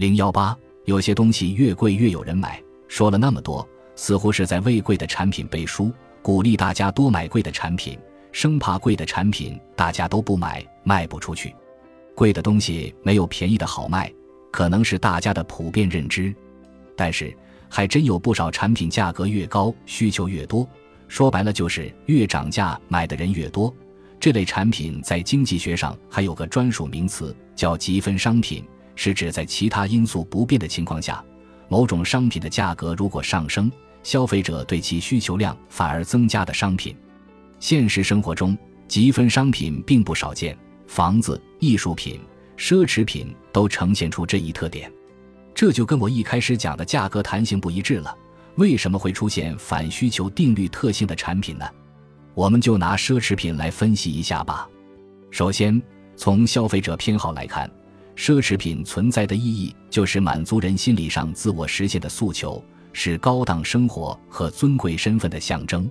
零幺八，有些东西越贵越有人买。说了那么多，似乎是在为贵的产品背书，鼓励大家多买贵的产品，生怕贵的产品大家都不买，卖不出去。贵的东西没有便宜的好卖，可能是大家的普遍认知。但是，还真有不少产品价格越高，需求越多。说白了，就是越涨价，买的人越多。这类产品在经济学上还有个专属名词，叫积分商品，是指在其他因素不变的情况下，某种商品的价格如果上升，消费者对其需求量反而增加的商品。现实生活中，积分商品并不少见，房子、艺术品、奢侈品都呈现出这一特点。这就跟我一开始讲的价格弹性不一致了。为什么会出现反需求定律特性的产品呢？我们就拿奢侈品来分析一下吧。首先，从消费者偏好来看，奢侈品存在的意义就是满足人心理上自我实现的诉求，是高档生活和尊贵身份的象征。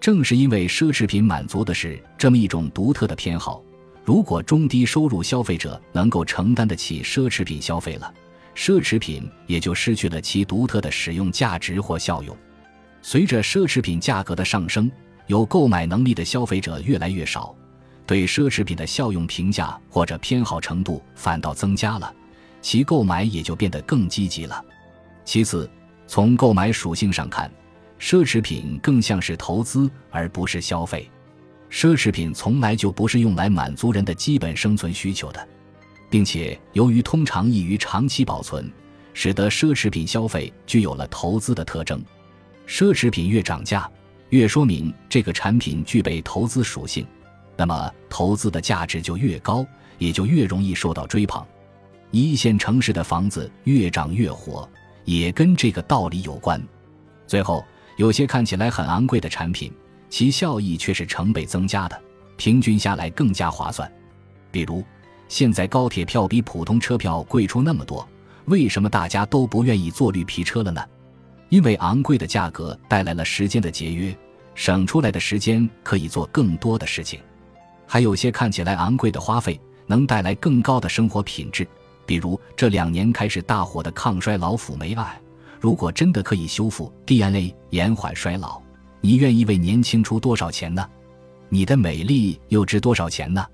正是因为奢侈品满足的是这么一种独特的偏好，如果中低收入消费者能够承担得起奢侈品消费了，奢侈品也就失去了其独特的使用价值或效用。随着奢侈品价格的上升，有购买能力的消费者越来越少，对奢侈品的效用评价或者偏好程度反倒增加了，其购买也就变得更积极了。其次，从购买属性上看，奢侈品更像是投资而不是消费。奢侈品从来就不是用来满足人的基本生存需求的，并且由于通常易于长期保存，使得奢侈品消费具有了投资的特征。奢侈品越涨价。越说明这个产品具备投资属性，那么投资的价值就越高，也就越容易受到追捧。一线城市的房子越涨越火，也跟这个道理有关。最后，有些看起来很昂贵的产品，其效益却是成倍增加的，平均下来更加划算。比如，现在高铁票比普通车票贵出那么多，为什么大家都不愿意坐绿皮车了呢？因为昂贵的价格带来了时间的节约，省出来的时间可以做更多的事情。还有些看起来昂贵的花费，能带来更高的生活品质。比如这两年开始大火的抗衰老辅酶胺，如果真的可以修复 DNA、延缓衰老，你愿意为年轻出多少钱呢？你的美丽又值多少钱呢？